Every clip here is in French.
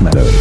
Matter.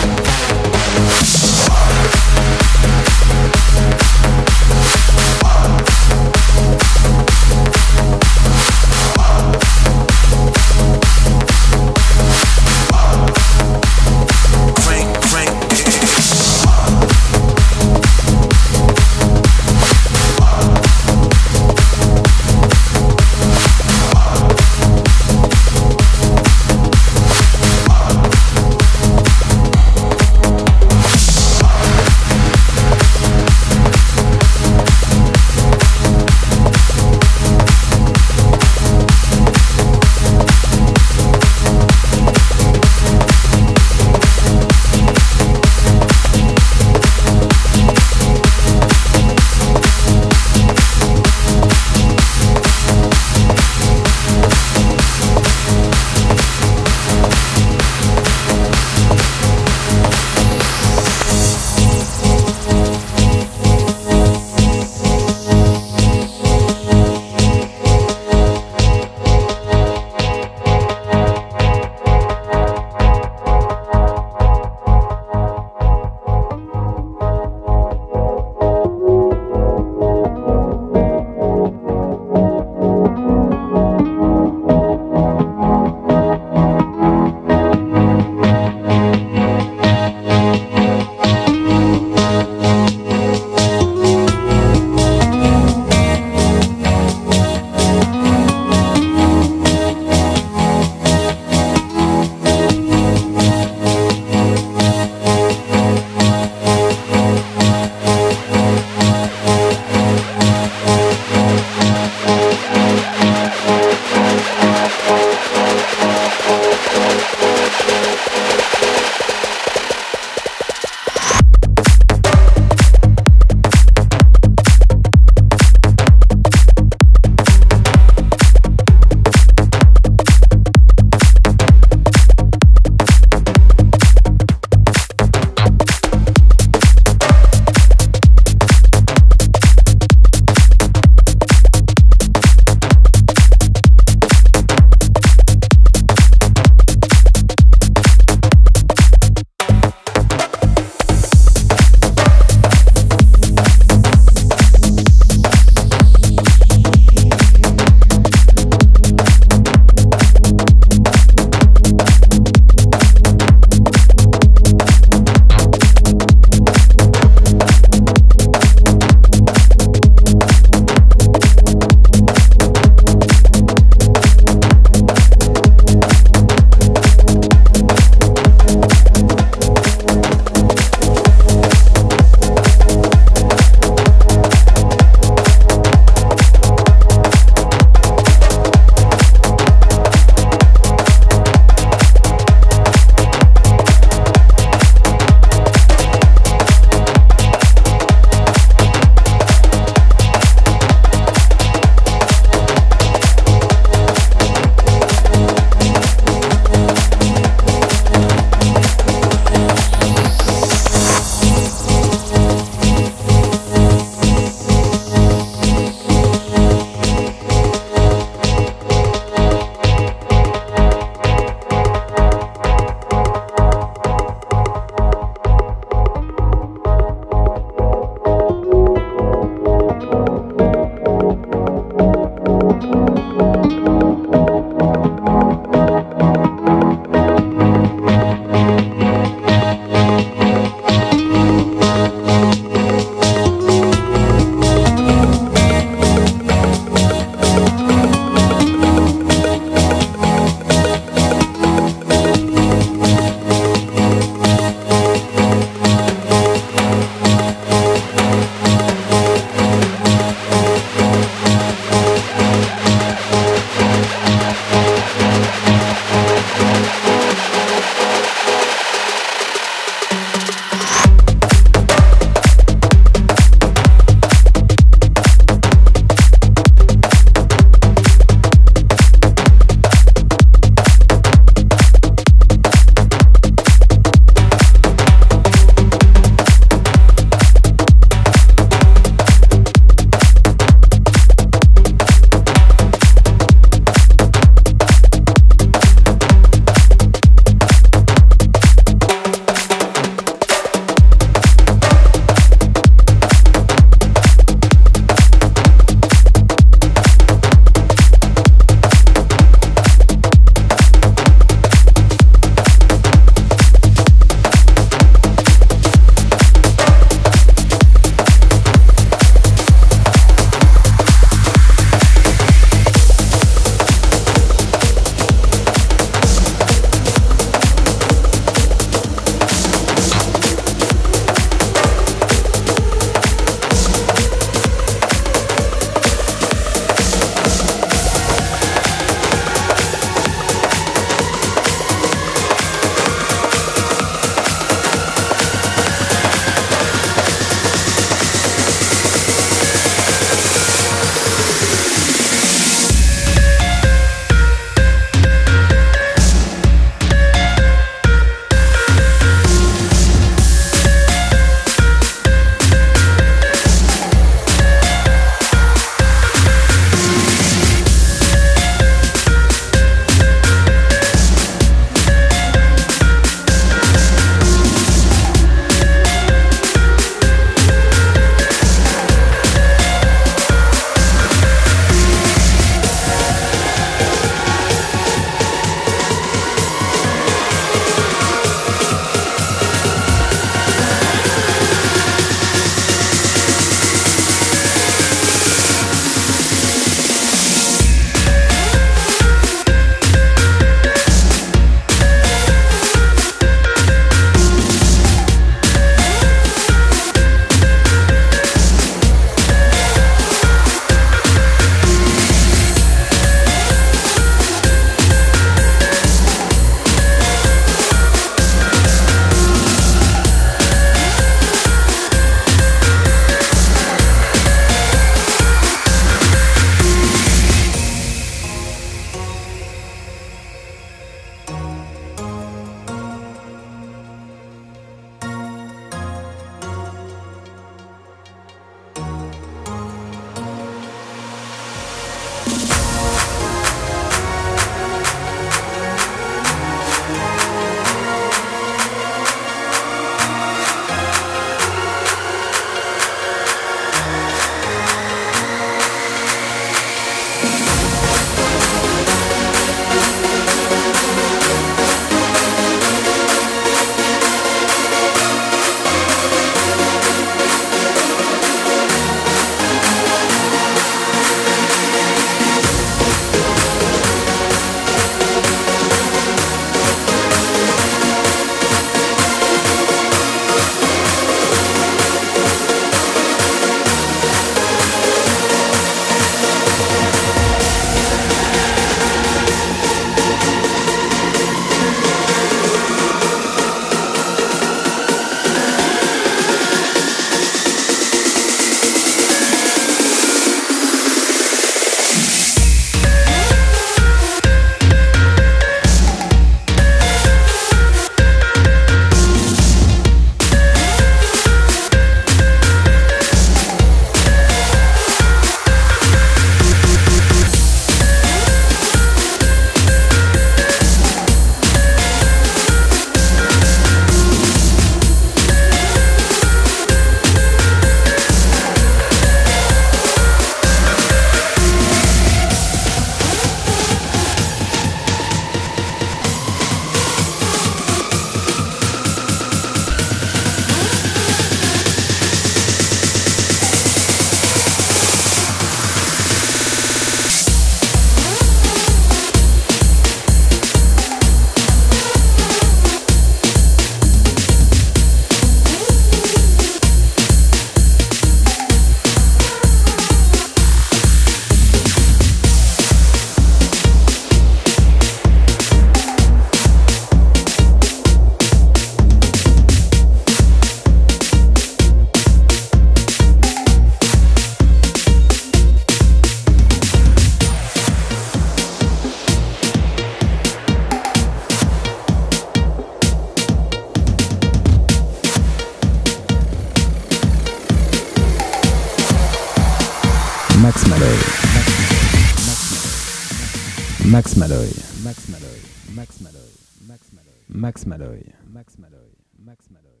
Max Malloy. Max Malloy. Max Malloy.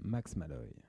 Max Malloy. Max.